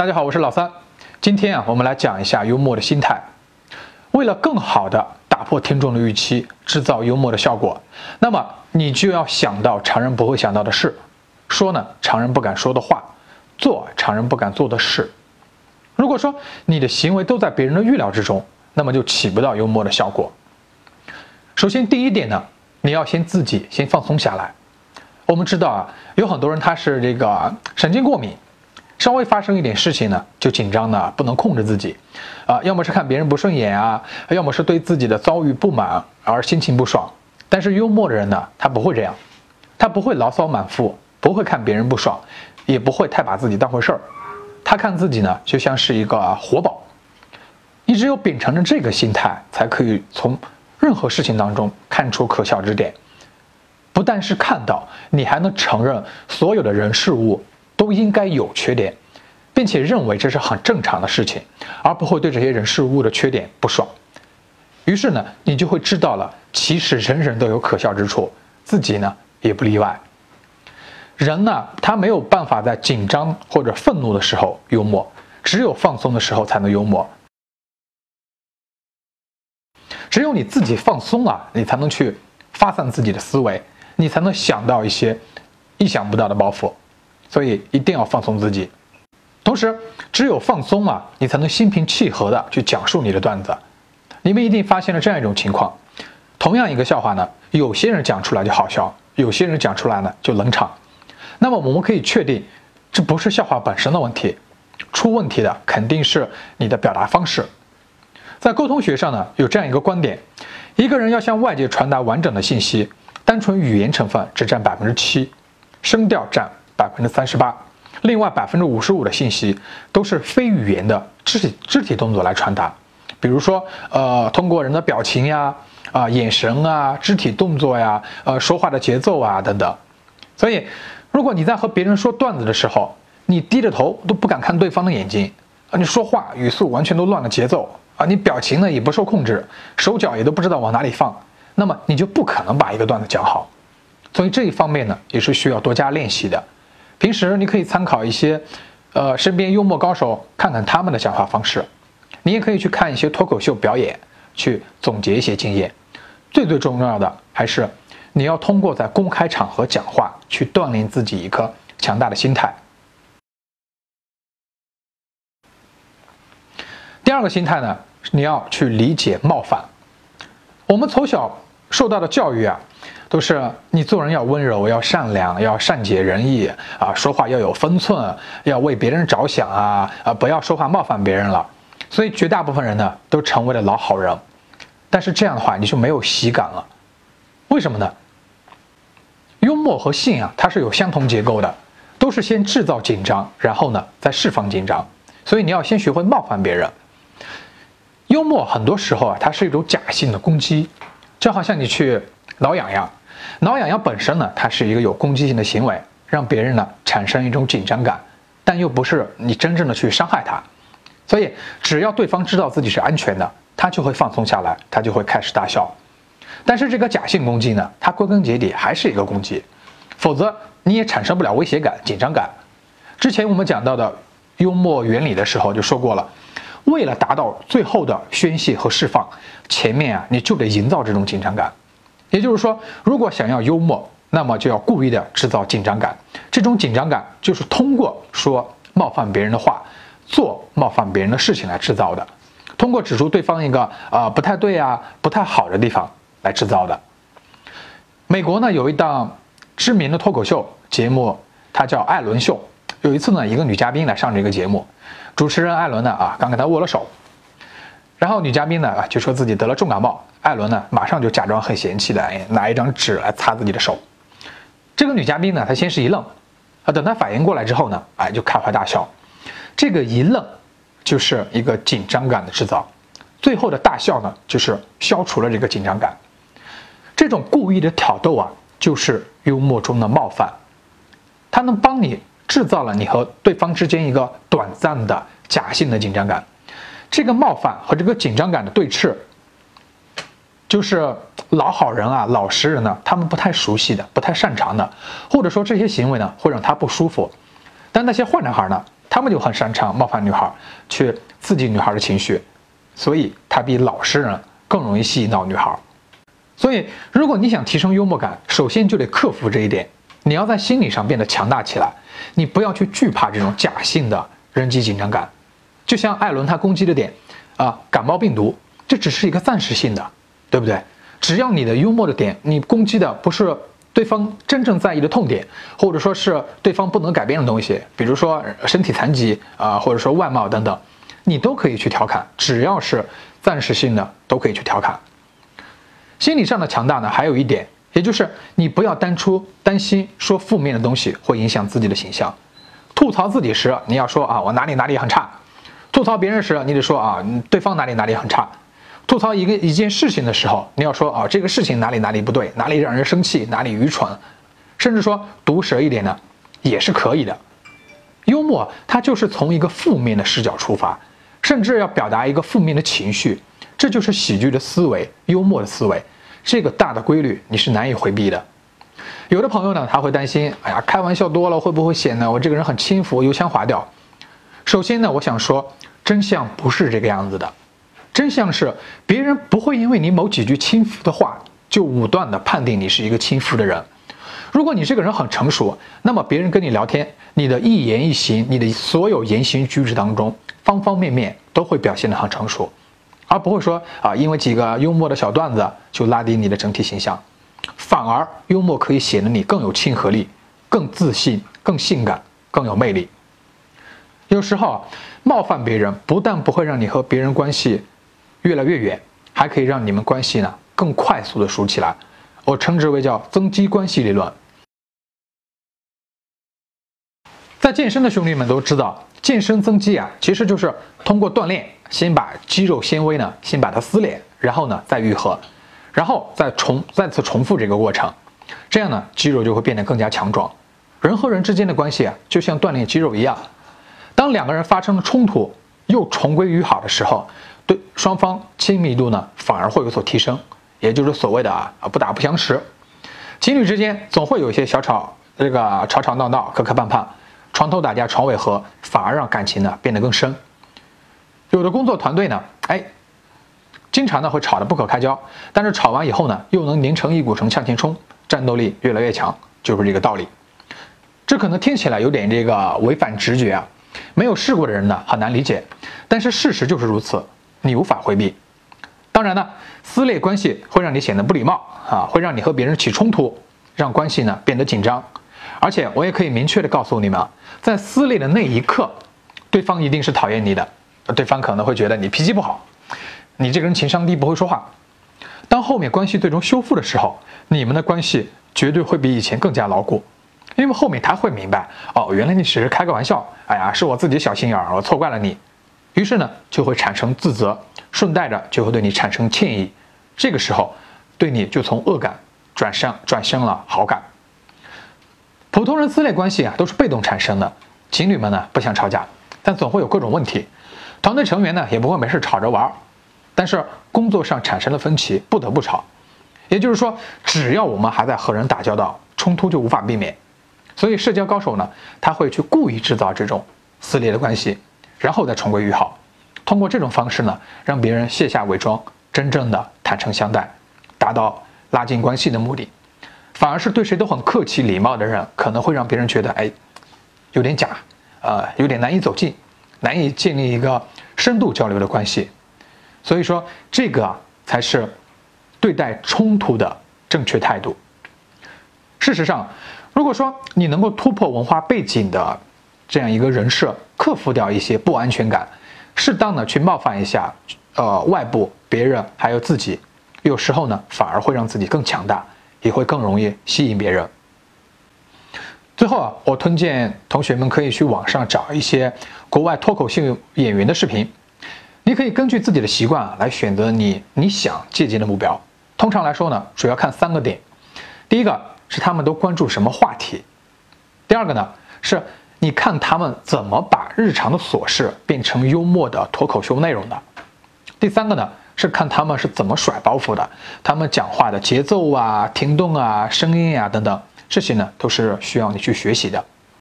大家好，我是老三。今天啊，我们来讲一下幽默的心态。为了更好的打破听众的预期，制造幽默的效果，那么你就要想到常人不会想到的事，说呢常人不敢说的话，做常人不敢做的事。如果说你的行为都在别人的预料之中，那么就起不到幽默的效果。首先，第一点呢，你要先自己先放松下来。我们知道啊，有很多人他是这个神经过敏。稍微发生一点事情呢，就紧张呢，不能控制自己，啊，要么是看别人不顺眼啊，要么是对自己的遭遇不满而心情不爽。但是幽默的人呢，他不会这样，他不会牢骚满腹，不会看别人不爽，也不会太把自己当回事儿。他看自己呢，就像是一个活宝。你只有秉承着这个心态，才可以从任何事情当中看出可笑之点。不但是看到，你还能承认所有的人事物。都应该有缺点，并且认为这是很正常的事情，而不会对这些人事物的缺点不爽。于是呢，你就会知道了，其实人人都有可笑之处，自己呢也不例外。人呢，他没有办法在紧张或者愤怒的时候幽默，只有放松的时候才能幽默。只有你自己放松了，你才能去发散自己的思维，你才能想到一些意想不到的包袱。所以一定要放松自己，同时只有放松啊，你才能心平气和的去讲述你的段子。你们一定发现了这样一种情况：同样一个笑话呢，有些人讲出来就好笑，有些人讲出来呢就冷场。那么我们可以确定，这不是笑话本身的问题，出问题的肯定是你的表达方式。在沟通学上呢，有这样一个观点：一个人要向外界传达完整的信息，单纯语言成分只占百分之七，声调占。百分之三十八，另外百分之五十五的信息都是非语言的肢体肢体动作来传达，比如说，呃，通过人的表情呀，啊，眼神啊，肢体动作呀，呃，说话的节奏啊等等。所以，如果你在和别人说段子的时候，你低着头都不敢看对方的眼睛，啊，你说话语速完全都乱了节奏，啊，你表情呢也不受控制，手脚也都不知道往哪里放，那么你就不可能把一个段子讲好。所以这一方面呢，也是需要多加练习的。平时你可以参考一些，呃，身边幽默高手，看看他们的讲话方式。你也可以去看一些脱口秀表演，去总结一些经验。最最重要的还是，你要通过在公开场合讲话，去锻炼自己一颗强大的心态。第二个心态呢，你要去理解冒犯。我们从小受到的教育啊。都是你做人要温柔，要善良，要善解人意啊，说话要有分寸，要为别人着想啊啊，不要说话冒犯别人了。所以绝大部分人呢，都成为了老好人。但是这样的话，你就没有喜感了。为什么呢？幽默和性啊，它是有相同结构的，都是先制造紧张，然后呢再释放紧张。所以你要先学会冒犯别人。幽默很多时候啊，它是一种假性的攻击，就好像你去挠痒痒。挠痒痒本身呢，它是一个有攻击性的行为，让别人呢产生一种紧张感，但又不是你真正的去伤害他，所以只要对方知道自己是安全的，他就会放松下来，他就会开始大笑。但是这个假性攻击呢，它归根结底还是一个攻击，否则你也产生不了威胁感、紧张感。之前我们讲到的幽默原理的时候就说过了，为了达到最后的宣泄和释放，前面啊你就得营造这种紧张感。也就是说，如果想要幽默，那么就要故意的制造紧张感。这种紧张感就是通过说冒犯别人的话，做冒犯别人的事情来制造的，通过指出对方一个啊不太对啊、不太好的地方来制造的。美国呢有一档知名的脱口秀节目，它叫艾伦秀。有一次呢，一个女嘉宾来上这个节目，主持人艾伦呢啊刚跟她握了手，然后女嘉宾呢啊就说自己得了重感冒。艾伦呢，马上就假装很嫌弃的，哎，拿一张纸来擦自己的手。这个女嘉宾呢，她先是一愣，啊，等她反应过来之后呢，哎，就开怀大笑。这个一愣，就是一个紧张感的制造。最后的大笑呢，就是消除了这个紧张感。这种故意的挑逗啊，就是幽默中的冒犯。它能帮你制造了你和对方之间一个短暂的假性的紧张感。这个冒犯和这个紧张感的对峙。就是老好人啊，老实人呢，他们不太熟悉的，不太擅长的，或者说这些行为呢会让他不舒服。但那些坏男孩呢，他们就很擅长冒犯女孩，去刺激女孩的情绪，所以他比老实人更容易吸引到女孩。所以，如果你想提升幽默感，首先就得克服这一点。你要在心理上变得强大起来，你不要去惧怕这种假性的人际紧张感。就像艾伦他攻击的点，啊，感冒病毒，这只是一个暂时性的，对不对？只要你的幽默的点，你攻击的不是对方真正在意的痛点，或者说是对方不能改变的东西，比如说身体残疾啊，或者说外貌等等，你都可以去调侃，只要是暂时性的，都可以去调侃。心理上的强大呢，还有一点，也就是你不要单出担心说负面的东西会影响自己的形象。吐槽自己时，你要说啊，我哪里哪里很差；吐槽别人时，你得说啊，对方哪里哪里很差。吐槽一个一件事情的时候，你要说啊，这个事情哪里哪里不对，哪里让人生气，哪里愚蠢，甚至说毒舌一点呢，也是可以的。幽默它就是从一个负面的视角出发，甚至要表达一个负面的情绪。这就是喜剧的思维，幽默的思维，这个大的规律你是难以回避的。有的朋友呢，他会担心，哎呀，开玩笑多了会不会显得我这个人很轻浮、油腔滑调？首先呢，我想说，真相不是这个样子的。真相是，别人不会因为你某几句轻浮的话，就武断的判定你是一个轻浮的人。如果你这个人很成熟，那么别人跟你聊天，你的一言一行，你的所有言行举止当中，方方面面都会表现得很成熟。而不会说啊，因为几个幽默的小段子就拉低你的整体形象，反而幽默可以显得你更有亲和力、更自信、更性感、更有魅力。有时候冒犯别人不但不会让你和别人关系越来越远，还可以让你们关系呢更快速的熟起来。我称之为叫增肌关系理论。在健身的兄弟们都知道，健身增肌啊，其实就是通过锻炼。先把肌肉纤维呢，先把它撕裂，然后呢再愈合，然后再重再次重复这个过程，这样呢肌肉就会变得更加强壮。人和人之间的关系啊，就像锻炼肌肉一样，当两个人发生了冲突又重归于好的时候，对双方亲密度呢反而会有所提升，也就是所谓的啊不打不相识。情侣之间总会有一些小吵，这个吵吵闹闹、磕磕绊绊，床头打架床尾和，反而让感情呢变得更深。有的工作团队呢，哎，经常呢会吵得不可开交，但是吵完以后呢，又能拧成一股绳向前冲，战斗力越来越强，就是这个道理。这可能听起来有点这个违反直觉啊，没有试过的人呢很难理解，但是事实就是如此，你无法回避。当然呢，撕裂关系会让你显得不礼貌啊，会让你和别人起冲突，让关系呢变得紧张。而且我也可以明确的告诉你们，在撕裂的那一刻，对方一定是讨厌你的。对方可能会觉得你脾气不好，你这个人情商低，不会说话。当后面关系最终修复的时候，你们的关系绝对会比以前更加牢固，因为后面他会明白，哦，原来你只是开个玩笑，哎呀，是我自己小心眼儿，我错怪了你。于是呢，就会产生自责，顺带着就会对你产生歉意。这个时候，对你就从恶感转向转向了好感。普通人撕裂关系啊，都是被动产生的。情侣们呢，不想吵架，但总会有各种问题。团队成员呢也不会没事吵着玩儿，但是工作上产生了分歧，不得不吵。也就是说，只要我们还在和人打交道，冲突就无法避免。所以社交高手呢，他会去故意制造这种撕裂的关系，然后再重归于好。通过这种方式呢，让别人卸下伪装，真正的坦诚相待，达到拉近关系的目的。反而是对谁都很客气礼貌的人，可能会让别人觉得哎，有点假，呃，有点难以走近。难以建立一个深度交流的关系，所以说这个才是对待冲突的正确态度。事实上，如果说你能够突破文化背景的这样一个人设，克服掉一些不安全感，适当的去冒犯一下，呃，外部别人还有自己，有时候呢，反而会让自己更强大，也会更容易吸引别人。最后啊，我推荐同学们可以去网上找一些国外脱口秀演员的视频，你可以根据自己的习惯来选择你你想借鉴的目标。通常来说呢，主要看三个点：第一个是他们都关注什么话题；第二个呢是你看他们怎么把日常的琐事变成幽默的脱口秀内容的；第三个呢是看他们是怎么甩包袱的，他们讲话的节奏啊、停顿啊、声音啊等等。这些呢，都是需要你去学习的。